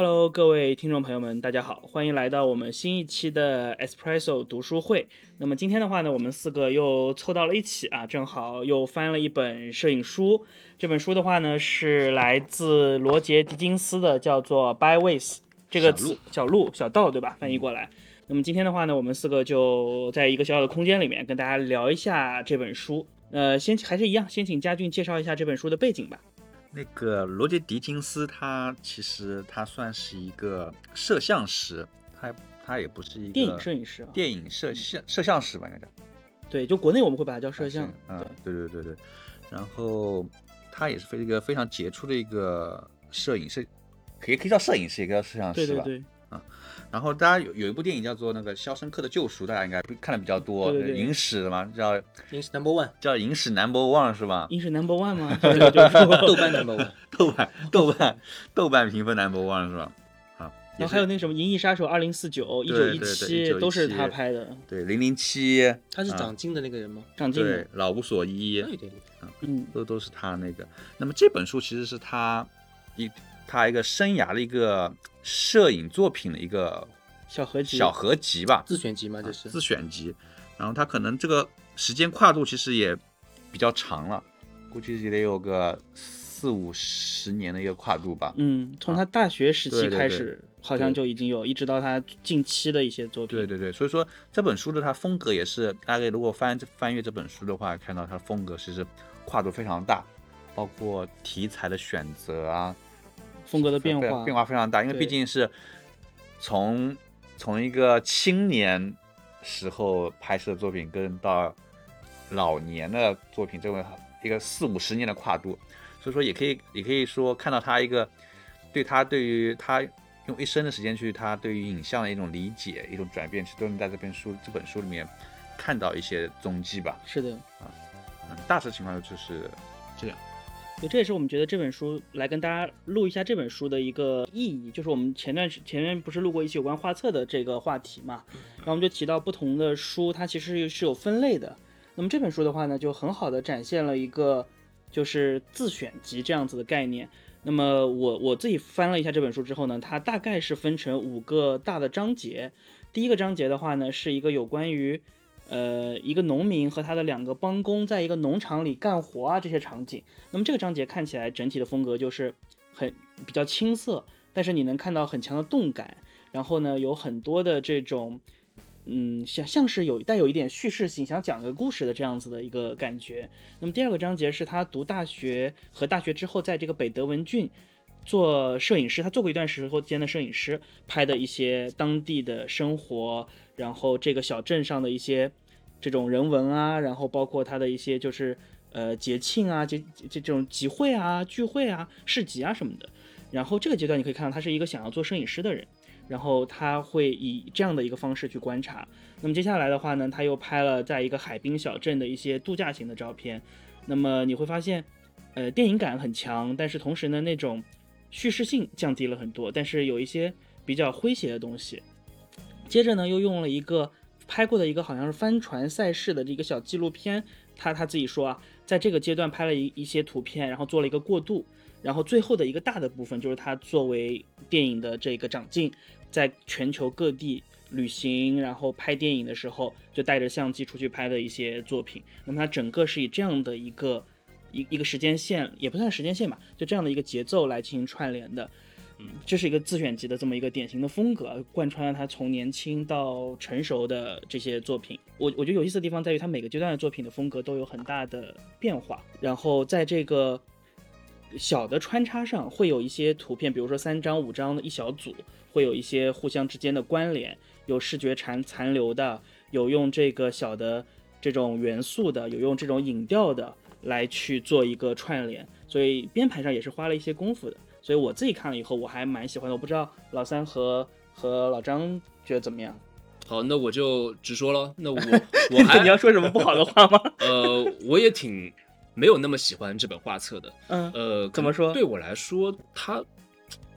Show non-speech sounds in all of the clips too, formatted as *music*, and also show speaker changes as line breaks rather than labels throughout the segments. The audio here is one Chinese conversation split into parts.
Hello，各位听众朋友们，大家好，欢迎来到我们新一期的 Espresso 读书会。那么今天的话呢，我们四个又凑到了一起啊，正好又翻了一本摄影书。这本书的话呢，是来自罗杰·狄金斯的，叫做《Byways》这个词，小路、小道，对吧？翻译过来。那么今天的话呢，我们四个就在一个小小的空间里面跟大家聊一下这本书。呃，先还是一样，先请嘉俊介绍一下这本书的背景吧。
那个罗杰·狄金斯，他其实他算是一个摄像师，他他也不是一个
电影摄影师，
电影摄像摄像师吧，应该叫。
对，就国内我们会把它叫摄像。
啊，对对对对。然后他也是非一个非常杰出的一个摄影师，可以可以叫摄影师，也可以叫摄像师
吧。对对对。
啊，然后大家有有一部电影叫做那个《肖申克的救赎》，大家应该看的比较多，影史的嘛，叫
影史 Number One，
叫影史 Number One 是吧？
影史 Number One 吗？
豆瓣 Number One，*laughs*
豆瓣豆瓣豆瓣评分 Number One 是吧？啊，
然后还有那什么《银翼杀手二零四九》、一九一七都是他拍的。
对，零零七，
他是长进的那个人吗？
长进
对，老无所依，
对对
嗯，
都都是他那个。那么这本书其实是他一他一个生涯的一个摄影作品的一个。
小合集，
小合集吧，
自选集嘛，这是
自选集。然后它可能这个时间跨度其实也比较长了，估计也得有个四五十年的一个跨度吧。
嗯，从他大学时期开始，好像就已经有，一直到他近期的一些作品。
对对对，所以说这本书的它风格也是，大概如果翻翻阅这本书的话，看到它风格其实跨度非常大，包括题材的选择啊，
风格的变化
变化非常大，因为毕竟是从从一个青年时候拍摄的作品，跟到老年的作品，这么一个四五十年的跨度，所以说也可以，也可以说看到他一个对他对于他用一生的时间去他对于影像的一种理解、一种转变，其实都能在这本书这本书里面看到一些踪迹吧。
是的，
啊，嗯，大致情况就是这样。
对，这也是我们觉得这本书来跟大家录一下这本书的一个意义，就是我们前段时前面不是录过一期有关画册的这个话题嘛，然后我们就提到不同的书它其实是有分类的，那么这本书的话呢，就很好的展现了一个就是自选集这样子的概念。那么我我自己翻了一下这本书之后呢，它大概是分成五个大的章节，第一个章节的话呢，是一个有关于。呃，一个农民和他的两个帮工在一个农场里干活啊，这些场景。那么这个章节看起来整体的风格就是很比较青涩，但是你能看到很强的动感。然后呢，有很多的这种，嗯，像像是有带有一点叙事性，想讲个故事的这样子的一个感觉。那么第二个章节是他读大学和大学之后，在这个北德文郡做摄影师，他做过一段时间的摄影师，拍的一些当地的生活。然后这个小镇上的一些这种人文啊，然后包括他的一些就是呃节庆啊，这这这种集会啊、聚会啊、市集啊什么的。然后这个阶段你可以看到他是一个想要做摄影师的人，然后他会以这样的一个方式去观察。那么接下来的话呢，他又拍了在一个海滨小镇的一些度假型的照片。那么你会发现，呃，电影感很强，但是同时呢，那种叙事性降低了很多，但是有一些比较诙谐的东西。接着呢，又用了一个拍过的一个好像是帆船赛事的这个小纪录片，他他自己说啊，在这个阶段拍了一一些图片，然后做了一个过渡，然后最后的一个大的部分就是他作为电影的这个长进，在全球各地旅行，然后拍电影的时候就带着相机出去拍的一些作品。那么他整个是以这样的一个一一个时间线，也不算时间线吧，就这样的一个节奏来进行串联的。这是一个自选集的这么一个典型的风格，贯穿了他从年轻到成熟的这些作品。我我觉得有意思的地方在于，他每个阶段的作品的风格都有很大的变化。然后在这个小的穿插上，会有一些图片，比如说三张、五张的一小组，会有一些互相之间的关联，有视觉残残留的，有用这个小的这种元素的，有用这种影调的来去做一个串联。所以编排上也是花了一些功夫的。所以我自己看了以后，我还蛮喜欢的。我不知道老三和和老张觉得怎么样？
好，那我就直说了。那我 *laughs* 我还
你要说什么不好的话吗？*laughs*
呃，我也挺没有那么喜欢这本画册的。
嗯，
呃，
怎么说？
对我来说，它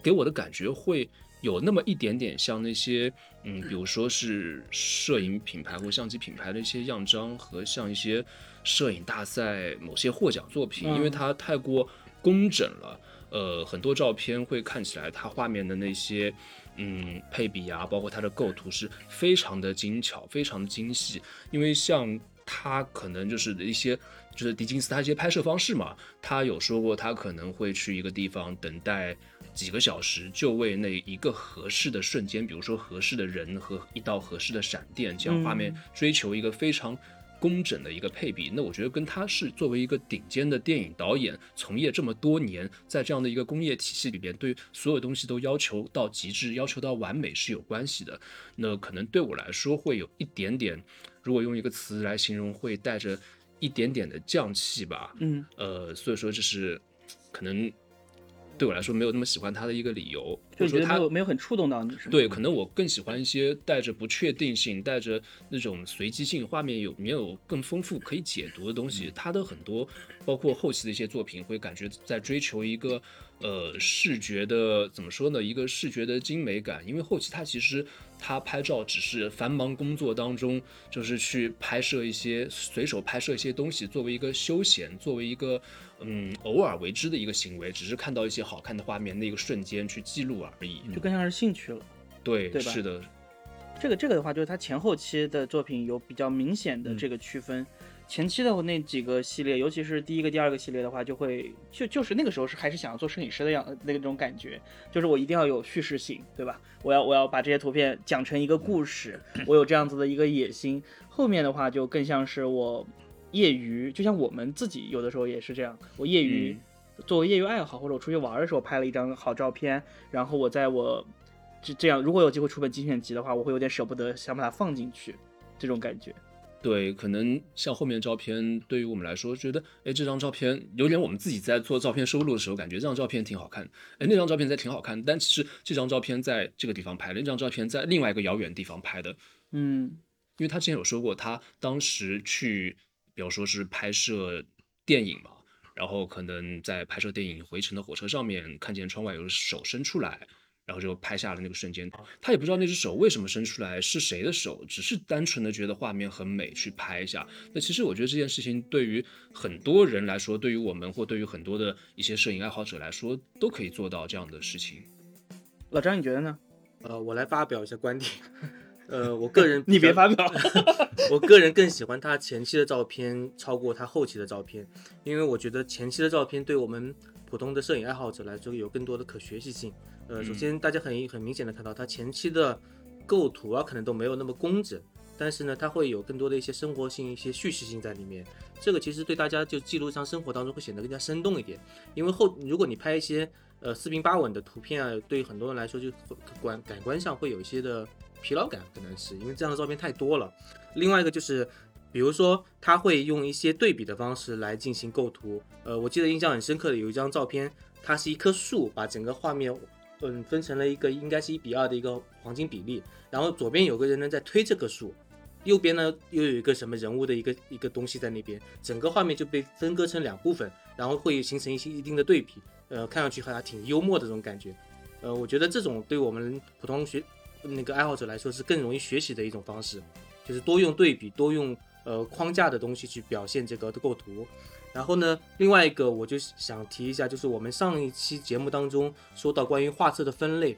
给我的感觉会有那么一点点像那些，嗯，比如说是摄影品牌或相机品牌的一些样章，和像一些摄影大赛某些获奖作品，因为它太过工整了。呃，很多照片会看起来它画面的那些嗯配比啊，包括它的构图是非常的精巧，非常的精细。因为像他可能就是一些就是狄金斯他一些拍摄方式嘛，他有说过他可能会去一个地方等待几个小时，就为那一个合适的瞬间，比如说合适的人和一道合适的闪电，这样画面追求一个非常。工整的一个配比，那我觉得跟他是作为一个顶尖的电影导演，从业这么多年，在这样的一个工业体系里边，对所有东西都要求到极致，要求到完美是有关系的。那可能对我来说会有一点点，如果用一个词来形容，会带着一点点的匠气吧。
嗯，
呃，所以说这是可能。对我来说没有那么喜欢他的一个理由，
就
者说他
没有很触动到你，
对，可能我更喜欢一些带着不确定性、带着那种随机性，画面有没有更丰富可以解读的东西。他的很多，包括后期的一些作品，会感觉在追求一个呃视觉的怎么说呢？一个视觉的精美感。因为后期他其实他拍照只是繁忙工作当中，就是去拍摄一些随手拍摄一些东西，作为一个休闲，作为一个。嗯，偶尔为之的一个行为，只是看到一些好看的画面，那个瞬间去记录而已，
就更像是兴趣了。
对，
对吧？
是的。
这个这个的话，就是他前后期的作品有比较明显的这个区分。前期的那几个系列，尤其是第一个、第二个系列的话，就会就就是那个时候是还是想要做摄影师的样那种感觉，就是我一定要有叙事性，对吧？我要我要把这些图片讲成一个故事，我有这样子的一个野心。后面的话就更像是我。业余就像我们自己有的时候也是这样，我业余作为业余爱好，或者我出去玩的时候拍了一张好照片，然后我在我这这样，如果有机会出本精选集的话，我会有点舍不得，想把它放进去，这种感觉。
对，可能像后面照片，对于我们来说，觉得哎这张照片有点我们自己在做照片收录的时候，感觉这张照片挺好看，哎那张照片在挺好看，但其实这张照片在这个地方拍的，那张照片在另外一个遥远地方拍的，
嗯，
因为他之前有说过，他当时去。比如说是拍摄电影嘛，然后可能在拍摄电影回程的火车上面，看见窗外有手伸出来，然后就拍下了那个瞬间。他也不知道那只手为什么伸出来，是谁的手，只是单纯的觉得画面很美，去拍一下。那其实我觉得这件事情对于很多人来说，对于我们或对于很多的一些摄影爱好者来说，都可以做到这样的事情。
老张，你觉得呢？
呃，我来发表一下观点。*laughs* 呃，我 *laughs* 个人
你别发表，*laughs*
我个人更喜欢他前期的照片超过他后期的照片，因为我觉得前期的照片对我们普通的摄影爱好者来说有更多的可学习性。呃，首先大家很很明显的看到它前期的构图啊，可能都没有那么工整，但是呢，它会有更多的一些生活性、一些叙事性在里面。这个其实对大家就记录上生活当中会显得更加生动一点，因为后如果你拍一些呃四平八稳的图片啊，对于很多人来说就感感官上会有一些的。疲劳感可能是因为这样的照片太多了。另外一个就是，比如说他会用一些对比的方式来进行构图。呃，我记得印象很深刻的有一张照片，它是一棵树，把整个画面嗯分成了一个应该是一比二的一个黄金比例。然后左边有个人呢在推这棵树，右边呢又有一个什么人物的一个一个东西在那边，整个画面就被分割成两部分，然后会形成一些一定的对比。呃，看上去好像挺幽默的这种感觉。呃，我觉得这种对我们普通学。那个爱好者来说是更容易学习的一种方式，就是多用对比，多用呃框架的东西去表现这个构图。然后呢，另外一个我就想提一下，就是我们上一期节目当中说到关于画册的分类。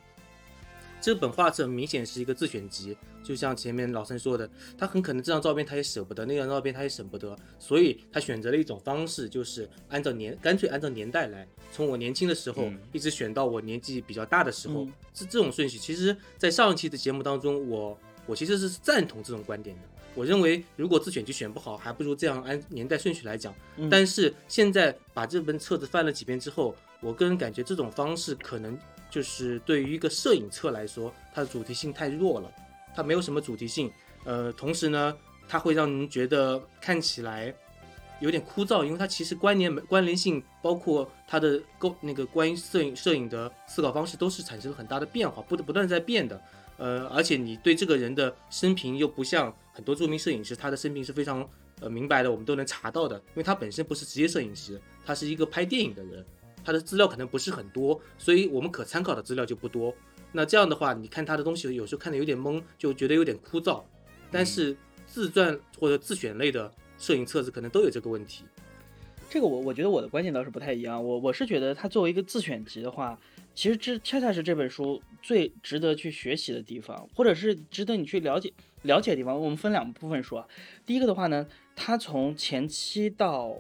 这本画册明显是一个自选集，就像前面老三说的，他很可能这张照片他也舍不得，那张照片他也舍不得，所以他选择了一种方式，就是按照年，干脆按照年代来，从我年轻的时候一直选到我年纪比较大的时候，是这种顺序。其实，在上一期的节目当中，我我其实是赞同这种观点的。我认为，如果自选集选不好，还不如这样按年代顺序来讲。但是现在把这本册子翻了几遍之后，我个人感觉这种方式可能。就是对于一个摄影册来说，它的主题性太弱了，它没有什么主题性。呃，同时呢，它会让人觉得看起来有点枯燥，因为它其实关联关联性，包括它的构那个关于摄影摄影的思考方式，都是产生了很大的变化，不不断在变的。呃，而且你对这个人的生平又不像很多著名摄影师，他的生平是非常呃明白的，我们都能查到的，因为他本身不是职业摄影师，他是一个拍电影的人。他的资料可能不是很多，所以我们可参考的资料就不多。那这样的话，你看他的东西，有时候看的有点懵，就觉得有点枯燥。但是自传或者自选类的摄影册子可能都有这个问题。
这个我我觉得我的观点倒是不太一样，我我是觉得它作为一个自选集的话，其实这恰恰是这本书最值得去学习的地方，或者是值得你去了解了解的地方。我们分两部分说啊，第一个的话呢，它从前期到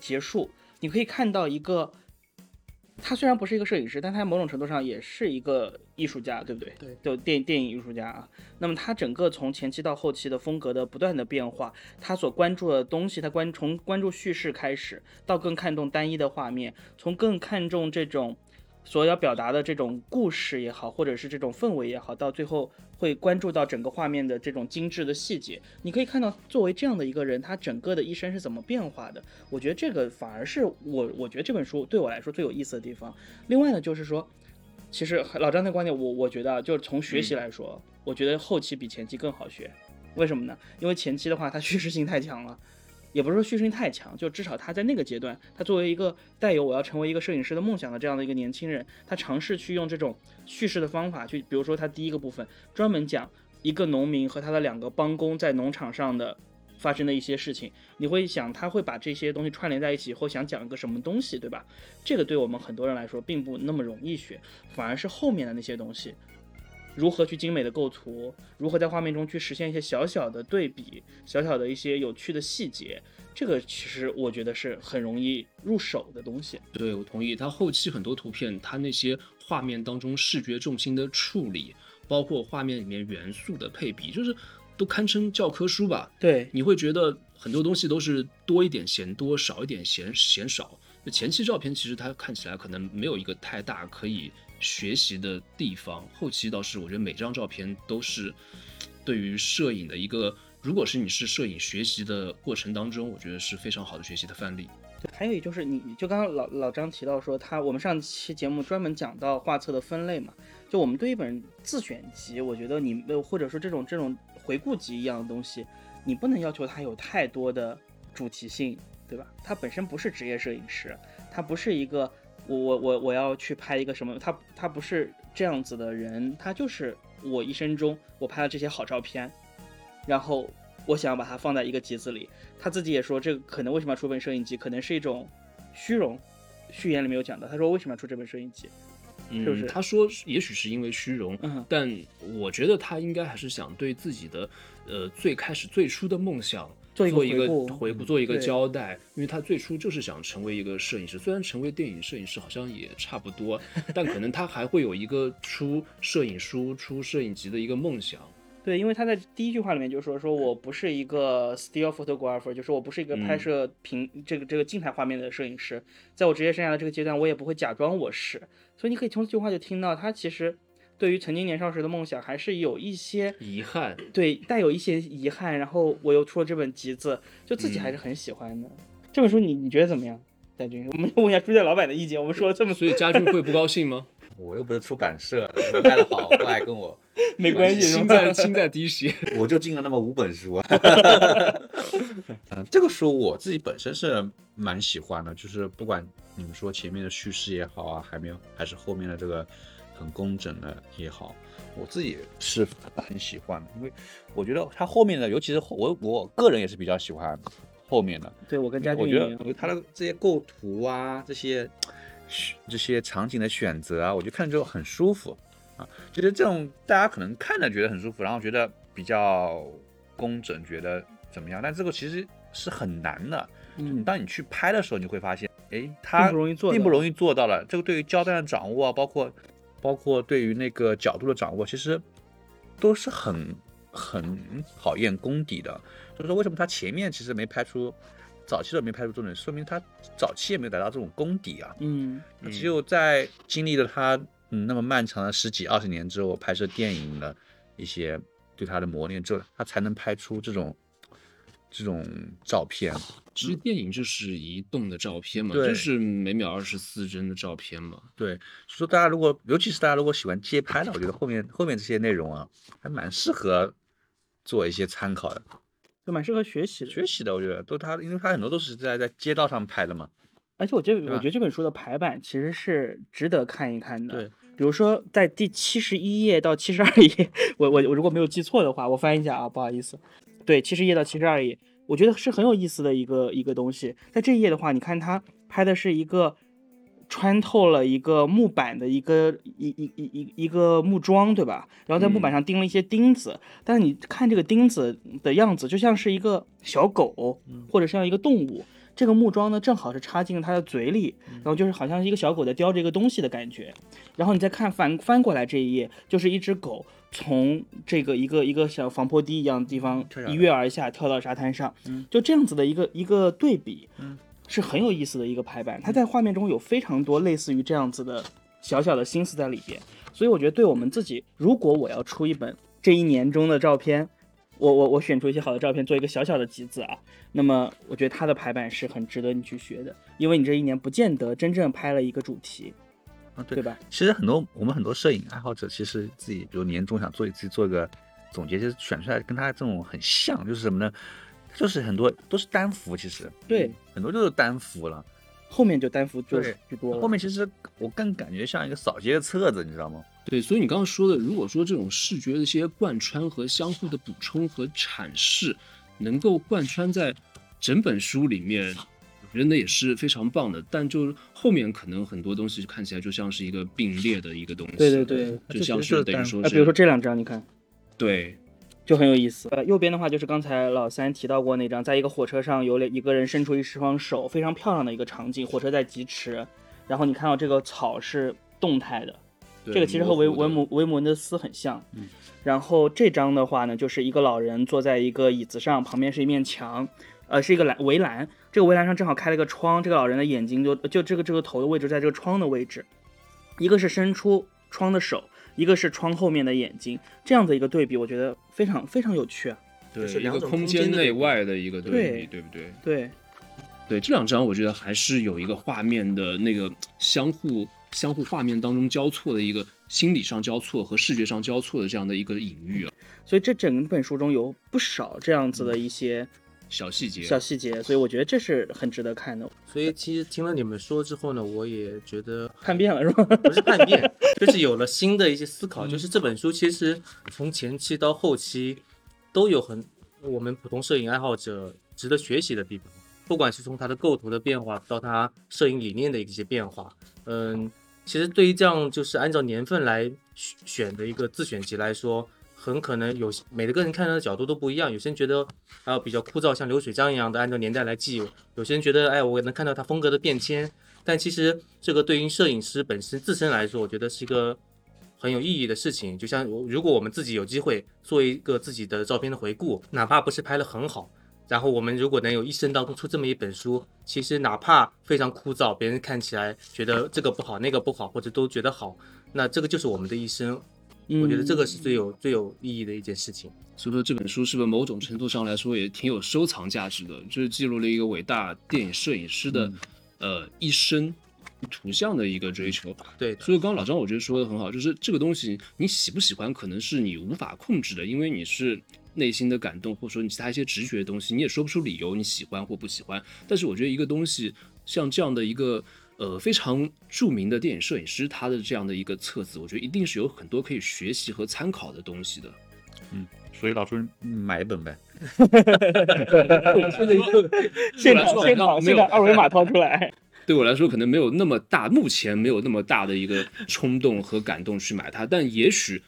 结束，你可以看到一个。他虽然不是一个摄影师，但他某种程度上也是一个艺术家，对不对？
对，
就电电影艺术家啊。那么他整个从前期到后期的风格的不断的变化，他所关注的东西，他关从关注叙事开始，到更看重单一的画面，从更看重这种。所要表达的这种故事也好，或者是这种氛围也好，到最后会关注到整个画面的这种精致的细节。你可以看到，作为这样的一个人，他整个的一生是怎么变化的。我觉得这个反而是我，我觉得这本书对我来说最有意思的地方。另外呢，就是说，其实老张的观点，我我觉得就是从学习来说，我觉得后期比前期更好学。为什么呢？因为前期的话，它 *laughs* 叙事性太强了。也不是说叙事性太强，就至少他在那个阶段，他作为一个带有我要成为一个摄影师的梦想的这样的一个年轻人，他尝试去用这种叙事的方法去，比如说他第一个部分专门讲一个农民和他的两个帮工在农场上的发生的一些事情，你会想他会把这些东西串联在一起以后想讲一个什么东西，对吧？这个对我们很多人来说并不那么容易学，反而是后面的那些东西。如何去精美的构图，如何在画面中去实现一些小小的对比，小小的一些有趣的细节，这个其实我觉得是很容易入手的东西。
对，我同意。它后期很多图片，它那些画面当中视觉重心的处理，包括画面里面元素的配比，就是都堪称教科书吧。
对，
你会觉得很多东西都是多一点嫌多，少一点嫌嫌少。前期照片其实它看起来可能没有一个太大可以。学习的地方，后期倒是我觉得每张照片都是对于摄影的一个，如果是你是摄影学习的过程当中，我觉得是非常好的学习的范例。
对，还有就是，你就刚刚老老张提到说，他我们上期节目专门讲到画册的分类嘛，就我们对一本自选集，我觉得你或者说这种这种回顾集一样的东西，你不能要求它有太多的主题性，对吧？他本身不是职业摄影师，他不是一个。我我我我要去拍一个什么？他他不是这样子的人，他就是我一生中我拍了这些好照片，然后我想要把它放在一个集子里。他自己也说，这个可能为什么要出本摄影集，可能是一种虚荣。序言里面有讲到，他说为什么要出这本摄影集？是不是？
他说也许是因为虚荣，嗯但我觉得他应该还是想对自己的呃最开始最初的梦想。
做
一个
回
顾，做一个交代，因为他最初就是想成为一个摄影师，虽然成为电影摄影师好像也差不多，*laughs* 但可能他还会有一个出摄影书、出摄影集的一个梦想。
对，因为他在第一句话里面就说：“说我不是一个 still photographer，就是我不是一个拍摄平这个这个静态画面的摄影师，在我职业生涯的这个阶段，我也不会假装我是。”所以你可以从这句话就听到他其实。对于曾经年少时的梦想，还是有一些
遗憾，
对，带有一些遗憾。然后我又出了这本集子，就自己还是很喜欢的。这本书你你觉得怎么样，戴军？我们问一下书店老板的意见。我们说了这么，
所以家俊会不高兴吗？*laughs*
我又不是出版社，卖的好坏跟我 *laughs*
没关系，
心在心在滴血。*laughs*
我就进了那么五本书。嗯，这个书我自己本身是蛮喜欢的，就是不管你们说前面的叙事也好啊，还没有，还是后面的这个。很工整的也好，我自己是很喜欢的，因为我觉得它后面的，尤其是我我个人也是比较喜欢后面的。
对我跟家
军我觉得他的这些构图啊，这些这些场景的选择啊，我觉得看着就很舒服啊。觉得这种大家可能看着觉得很舒服，然后觉得比较工整，觉得怎么样？但这个其实是很难的。嗯，当你去拍的时候，你会发现，哎，它并不容易做，并不容易做到了。这个对于焦段的掌握啊，包括。包括对于那个角度的掌握，其实都是很很考验功底的。就是说，为什么他前面其实没拍出，早期都没拍出重点，说明他早期也没有达到这种功底啊。
嗯，
只有在经历了他嗯那么漫长的十几二十年之后，拍摄电影的一些对他的磨练之后，他才能拍出这种这种照片。
其实电影就是移动的照片嘛，就是每秒二十四帧的照片嘛。
对，说大家如果，尤其是大家如果喜欢街拍的，我觉得后面后面这些内容啊，还蛮适合做一些参考的，
就蛮适合学习的。
学习的，我觉得都他，因为他很多都是在在街道上拍的嘛。
而且我觉得，我觉得这本书的排版其实是值得看一看的。
对，
比如说在第七十一页到七十二页，*laughs* 我我我如果没有记错的话，我翻一下啊，不好意思。对，七十页到七十二页。我觉得是很有意思的一个一个东西。在这一页的话，你看它拍的是一个穿透了一个木板的一个一一一一一个木桩，对吧？然后在木板上钉了一些钉子，但是你看这个钉子的样子，就像是一个小狗，或者像一个动物。这个木桩呢，正好是插进了它的嘴里，然后就是好像是一个小狗在叼着一个东西的感觉。然后你再看翻翻过来这一页，就是一只狗从这个一个一个像防坡堤一样的地方一跃而下，跳到沙滩上，就这样子的一个一个对比，是很有意思的一个排版。它在画面中有非常多类似于这样子的小小的心思在里边，所以我觉得对我们自己，如果我要出一本这一年中的照片。我我我选出一些好的照片，做一个小小的集子啊。那么我觉得它的排版是很值得你去学的，因为你这一年不见得真正拍了一个主题，
啊，对
对吧？
其实很多我们很多摄影爱好者，其实自己比如年终想做自己做一个总结，其实选出来跟他这种很像，就是什么呢？就是很多都是单幅，其实
对，
很多就是单幅了。
后面就单幅就
是
居多了。
后面其实我更感觉像一个扫街的册子，你知道吗？
对，所以你刚刚说的，如果说这种视觉的一些贯穿和相互的补充和阐释，能够贯穿在整本书里面，我觉得那也是非常棒的。但就是后面可能很多东西看起来就像是一个并列的一个东西，
对对对
就像
就是
等于说是，
比如说这两张，你看
对
就很有意思。呃，右边的话就是刚才老三提到过那张，在一个火车上有一个人伸出一双手，非常漂亮的一个场景，火车在疾驰，然后你看到这个草是动态的，
对
这个其实和维维姆维姆恩的斯很像。嗯，然后这张的话呢，就是一个老人坐在一个椅子上，旁边是一面墙，呃，是一个栏围栏。这个围栏上正好开了一个窗，这个老人的眼睛就就这个这个头的位置在这个窗的位置，一个是伸出窗的手，一个是窗后面的眼睛，这样的一个对比，我觉得非常非常有趣啊。
对
就是
一个空
间
间内外的一个对
对
比，对不对？
对，
对这两张，我觉得还是有一个画面的那个相互相互画面当中交错的一个心理上交错和视觉上交错的这样的一个隐喻啊，
所以这整本书中有不少这样子的一些
小细节。
小细节，所以我觉得这是很值得看的。
所以其实听了你们说之后呢，我也觉得 *laughs*
叛变了是吧？
不是叛变，*laughs* 就是有了新的一些思考。就是这本书其实从前期到后期都有很我们普通摄影爱好者值得学习的地方，不管是从它的构图的变化到它摄影理念的一些变化。嗯，其实对于这样就是按照年份来选的一个自选集来说，很可能有每个人看到的角度都不一样。有些人觉得啊比较枯燥，像流水账一样的按照年代来记；有些人觉得哎我能看到它风格的变迁。但其实这个对于摄影师本身自身来说，我觉得是一个很有意义的事情。就像如果我们自己有机会做一个自己的照片的回顾，哪怕不是拍的很好，然后我们如果能有一生当中出这么一本书，其实哪怕非常枯燥，别人看起来觉得这个不好那个不好，或者都觉得好，那这个就是我们的一生。我觉得这个是最有最有意义的一件事情。
所以说这本书是不是某种程度上来说也挺有收藏价值的？就是记录了一个伟大电影摄影师的、呃一生图像的一个追求。
对，
所以刚刚老张我觉得说的很好，就是这个东西你喜不喜欢，可能是你无法控制的，因为你是内心的感动，或者说你其他一些直觉的东西，你也说不出理由，你喜欢或不喜欢。但是我觉得一个东西像这样的一个。呃，非常著名的电影摄影师，他的这样的一个册子，我觉得一定是有很多可以学习和参考的东西的。
嗯所以老朱嗯买一本呗。*laughs*
现场现场现场二维码掏出来。*laughs*
对我来说，可能没有那么大，目前没有那么大的一个冲动和感动去买它，但也许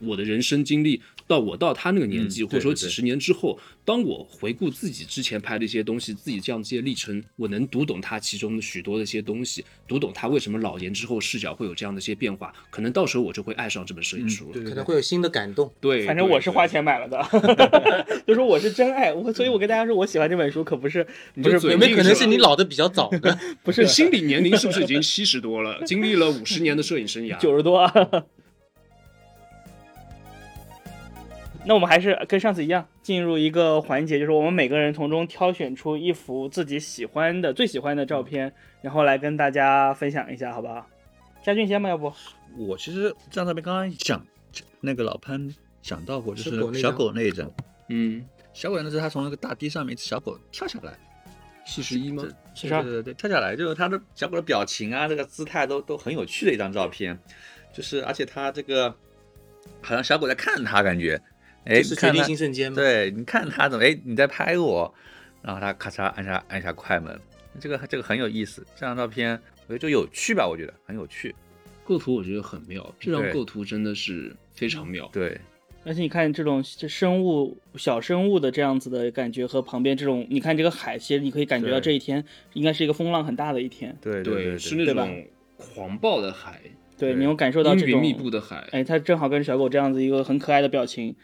我的人生经历到我到他那个年纪，
嗯
或者说几十年之后，当我回顾自己之前拍的一些东西，自己这样的一些历程，我能读懂他其中的许多的一些东西，读懂他为什么老年之后视角会有这样的一些变化，可能到时候我就会爱上这本摄影书了。
对
可能会有新的感动。
对，*laughs*
反正我是花。钱买了的，就说我是真爱，我所以，我跟大家说我喜欢这本书，可不是 *laughs* 不是
有没有可能是你老的比较早的？
不 *laughs* 是
心理年龄是不是已经七十多了？经历了五十年的摄影生涯，
九十多啊。那我们还是跟上次一样，进入一个环节，就是我们每个人从中挑选出一幅自己喜欢的、最喜欢的照片，然后来跟大家分享一下，好不好？佳俊先吧，要不？
我其实这张照片刚刚讲，那个老潘讲到过，就是小狗那一张。
嗯，
小狗那是他从那个大堤上面，一只小狗跳下来，
四十一吗？
七十二
对对对，跳下来，就是他的小狗的表情啊，这个姿态都都很有趣的一张照片，就是而且他这个好像小狗在看他，感觉，哎，
是决定性瞬间吗？
对，你看他怎么，哎，你在拍我，然后他咔嚓按下按下快门，这个这个很有意思。这张照片我觉得就有趣吧，我觉得很有趣。
构图我觉得很妙，这张构图真的是非常妙。
对，
而且你看这种这生物小生物的这样子的感觉和旁边这种，你看这个海，其实你可以感觉到这一天应该是一个风浪很大的一天。
对对对，
是那种狂暴的海，
对，
对
你有感受到这种
阴云密布的海。
哎，它正好跟小狗这样子一个很可爱的表情，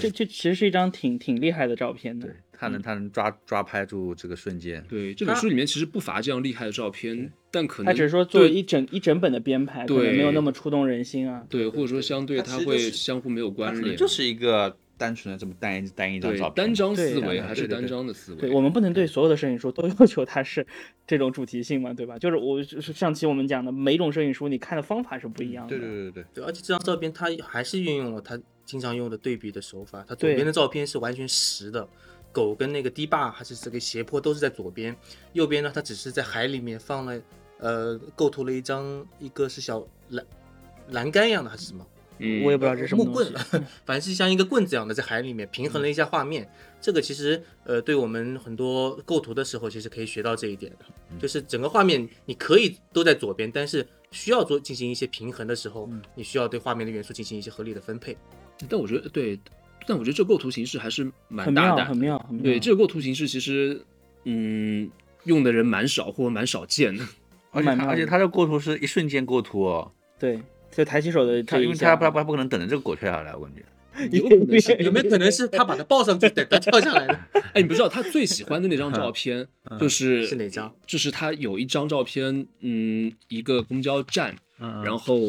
这这其实是一张挺挺厉害的照片的
对。他能他能抓抓拍住这个瞬间。
对，这本书里面其实不乏这样厉害的照片，但可能
他只是说做
对
一整一整本的编排，可能
对
没有那么触动人心啊。
对，或者说相对
它
它会相互没有关联，
就是一个单纯的这么单一单一张照片，
单张思维还是单张的思维。
对我们不能对所有的摄影书都 *laughs* 要求它是这种主题性嘛，对吧？就是我就是上期我们讲的，每种摄影书你看的方法是不一样的。
对对对对
对，而且这张照片它还是运用了它经常用的对比的手法。它左边的照片是完全实的，狗跟那个堤坝还是这个斜坡都是在左边，右边呢它只是在海里面放了呃构图了一张一个是小栏栏杆一样的还是什么？
嗯，
我也不知道这是什么
木棍。，*laughs* 反正是像一个棍子一样的在海里面平衡了一下画面。这个其实呃，对我们很多构图的时候，其实可以学到这一点的，就是整个画面你可以都在左边，但是需要做进行一些平衡的时候，你需要对画面的元素进行一些合理的分配。
但我觉得对，但我觉得这构图形式还是蛮
妙，
大胆的。
很妙，很妙。
对，这个构图形式其实嗯用的人蛮少或者蛮少见的。*laughs*
而且而且他的构图是一瞬间构图哦，
对，就抬起手的
他因为
这一下，
他不他不可能等着这个狗跳下来，我感觉。
有可能是
有没有可能是 *laughs* 他把它抱上去，等它跳下来呢？*laughs*
哎，你不知道他最喜欢的那张照片就是
是哪张？
就是他有一张照片，嗯，一个公交站，
嗯
然后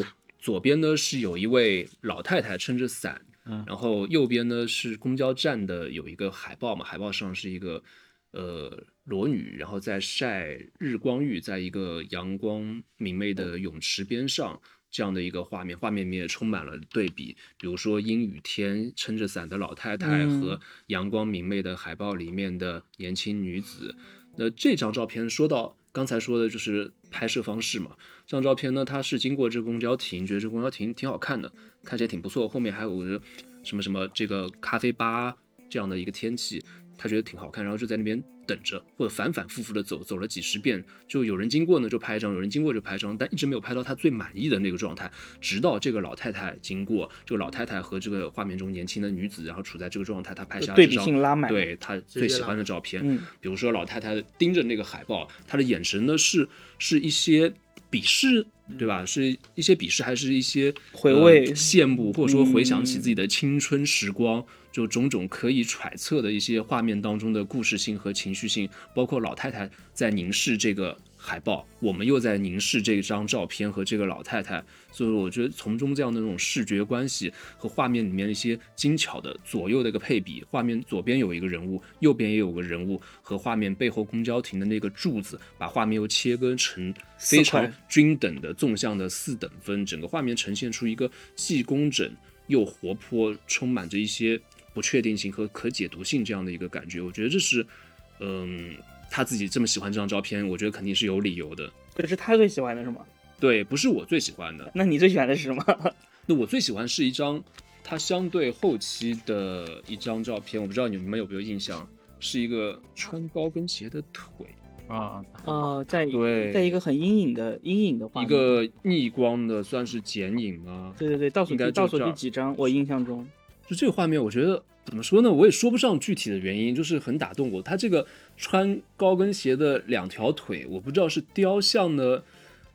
左边呢是有一位老太太撑着伞，
嗯
然后右边呢是公交站的有一个海报嘛，海报上是一个呃裸女，然后在晒日光浴，在一个阳光明媚的泳池边上。这样的一个画面，画面里面也充满了对比，比如说阴雨天撑着伞的老太太
嗯
和阳光明媚的海报里面的年轻女子。那这张照片说到刚才说的就是拍摄方式嘛，这张照片呢，它是经过这个公交亭，觉得这个公交亭挺好看的，看起来挺不错。后面还有个什么什么这个咖啡吧这样的一个天气，他觉得挺好看，然后就在那边等着，或者反反复复的走，走了几十遍，就有人经过呢就拍一张，有人经过就拍一张，但一直没有拍到他最满意的那个状态。直到这个老太太经过，这个老太太和这个画面中年轻的女子，然后处在这个状态，她拍下
对比
这张
性拉满
对她最喜欢的照片。
嗯，
比如说老太太盯着那个海报，她的眼神呢是是一些鄙视，对吧？是一些鄙视，还是一些
回味
呃羡慕，或者说回想起
嗯
自己的青春时光，就种种可以揣测的一些画面当中的故事性和情绪性，包括老太太在凝视这个海报，我们又在凝视这张照片和这个老太太，所以我觉得从中这样的那种视觉关系和画面里面一些精巧的左右的一个配比，画面左边有一个人物，右边也有个人物，和画面背后公交亭的那个柱子，把画面又切割成非常均等的纵向的四等分，整个画面呈现出一个既工整又活泼，充满着一些不确定性和可解读性这样的一个感觉。我觉得这是，嗯，他自己这么喜欢这张照片，我觉得肯定是有理由的。
这是他最喜欢的是吗？
对，不是我最喜欢的，
那你最喜欢的是什么？
那我最喜欢是一张它相对后期的一张照片，我不知道你们有没有印象，是一个穿高跟鞋的腿，
啊，
哦，在
对
在一个很阴影的阴影的画
一，个逆光的，算是剪影吗？
对对对，倒数第倒数第几张？我印象中，
就这个画面，我觉得怎么说呢？我也说不上具体的原因，就是很打动我。他这个穿高跟鞋的两条腿，我不知道是雕像呢，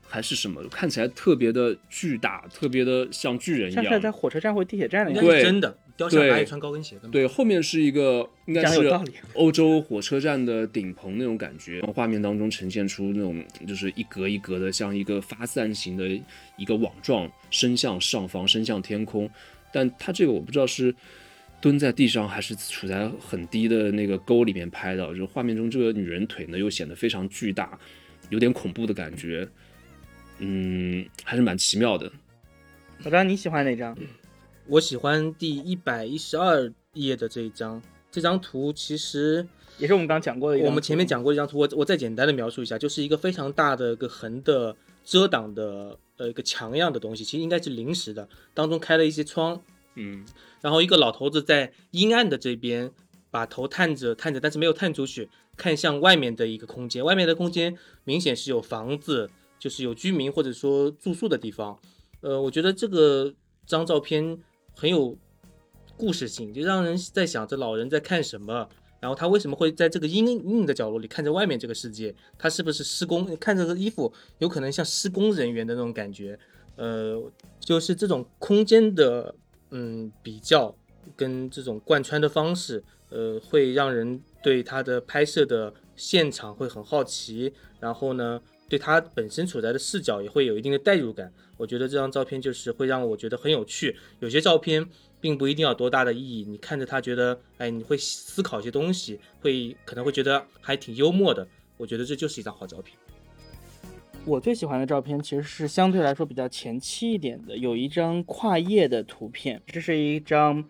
还是什么，看起来特别的巨大，特别的像巨人一
像是在
样。
火车站或地铁站的
应
样子。
该是真的，雕像
对
哪有穿高跟鞋的嘛？
对，后面是一个应该是欧洲火车站的顶棚那种感觉，画面当中呈现出那种就是一格一格的，像一个发散型的一个网状伸向上方，伸向天空。但他这个我不知道是蹲在地上还是处在很低的那个沟里面拍的，就画面中这个女人腿呢又显得非常巨大，有点恐怖的感觉。嗯，还是蛮奇妙的。
老张你喜欢哪张？
我喜欢第一百一十二页的这一张，这张图其实
也是我们刚讲过的一张图。
我们前面讲过一张图，我我再简单的描述一下，就是一个非常大的一个横的遮挡的呃一个墙一样的东西，其实应该是临时的，当中开了一些窗，
嗯，
然后一个老头子在阴暗的这边把头探着探着，但是没有探出去，看向外面的一个空间。外面的空间明显是有房子，就是有居民或者说住宿的地方。呃，我觉得这个张照片很有故事性，就让人在想这老人在看什么，然后他为什么会在这个阴影的角落里看着外面这个世界？他是不是施工？看这个衣服，有可能像施工人员的那种感觉。呃，就是这种空间的嗯比较跟这种贯穿的方式，呃，会让人对他的拍摄的现场会很好奇，然后呢，对他本身处在的视角也会有一定的代入感。我觉得这张照片就是会让我觉得很有趣。有些照片并不一定要多大的意义，你看着他觉得，哎，你会思考一些东西，会可能会觉得还挺幽默的。我觉得这就是一张好照片。
我最喜欢的照片其实是相对来说比较前期一点的，有一张跨页的图片，这是一张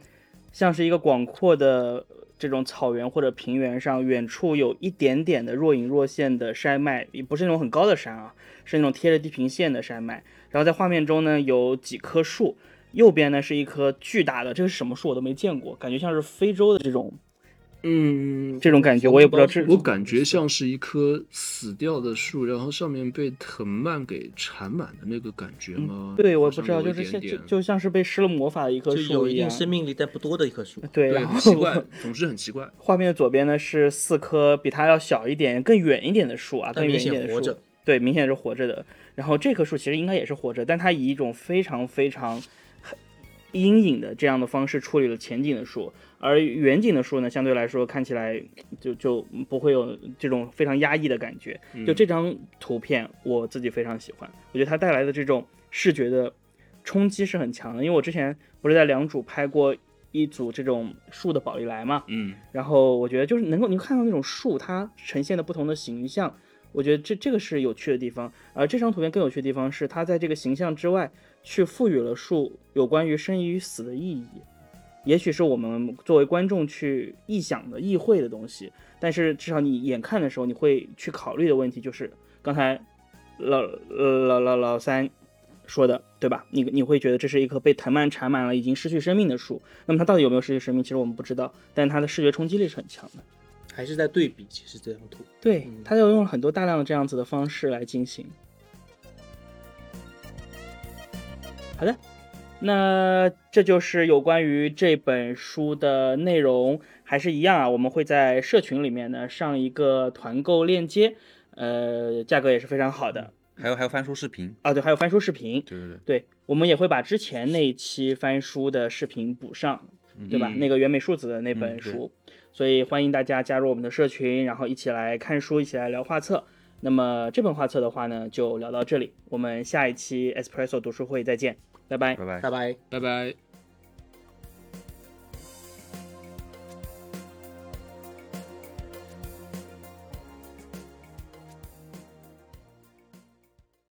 像是一个广阔的这种草原或者平原上，远处有一点点的若隐若现的山脉，也不是那种很高的山啊，是那种贴着地平线的山脉。然后在画面中呢，有几棵树，右边呢是一棵巨大的，这个是什么树我都没见过，感觉像是非洲的这种。
嗯，
这种感觉我也不知道这
我感觉像是一棵死掉的树，然后上面被藤蔓给缠满的那个感觉吗？
对，我不知道，就是像就就像是被施了魔法的一棵
就有一定
树一样。
生命力但不多的一棵树。
对，然后
很 *laughs* 奇怪，总之很奇怪。
画面的左边呢是四棵比它要小一点、更远一点的树啊，更远一点的树
显活着。
对，明显是活着的。然后这棵树其实应该也是活着，但它以一种非常非常阴影的这样的方式处理了前景的树，而远景的树呢，相对来说看起来就就不会有这种非常压抑的感觉。就这张图片，我自己非常喜欢，我觉得它带来的这种视觉的冲击是很强的。因为我之前不是在良渚拍过一组这种树的宝丽来嘛，
嗯，
然后我觉得就是能够你看到那种树它呈现的不同的形象，我觉得这这个是有趣的地方。而这张图片更有趣的地方是，它在这个形象之外，去赋予了树有关于生与死的意义。也许是我们作为观众去臆想的、意会的东西，但是至少你眼看的时候，你会去考虑的问题就是刚才老老老老老三说的，对吧？你你会觉得这是一棵被藤蔓缠满了、已经失去生命的树，那么它到底有没有失去生命？其实我们不知道，但它的视觉冲击力是很强的。
还是在对比，其实这张图。
对
嗯，
它就用了很多大量的这样子的方式来进行。好的，那这就是有关于这本书的内容，还是一样啊，我们会在社群里面呢上一个团购链接，呃，价格也是非常好的。
还有还有翻书视频，
啊，对，还有翻书视频，
对对对，
对，我们也会把之前那一期翻书的视频补上，对吧？
嗯。
那个原美树子的那本书，所以欢迎大家加入我们的社群，然后一起来看书，一起来聊画册。那么这本画册的话呢，就聊到这里，我们下一期 Espresso 读书会再见，拜拜。
拜拜。
拜拜。
拜拜。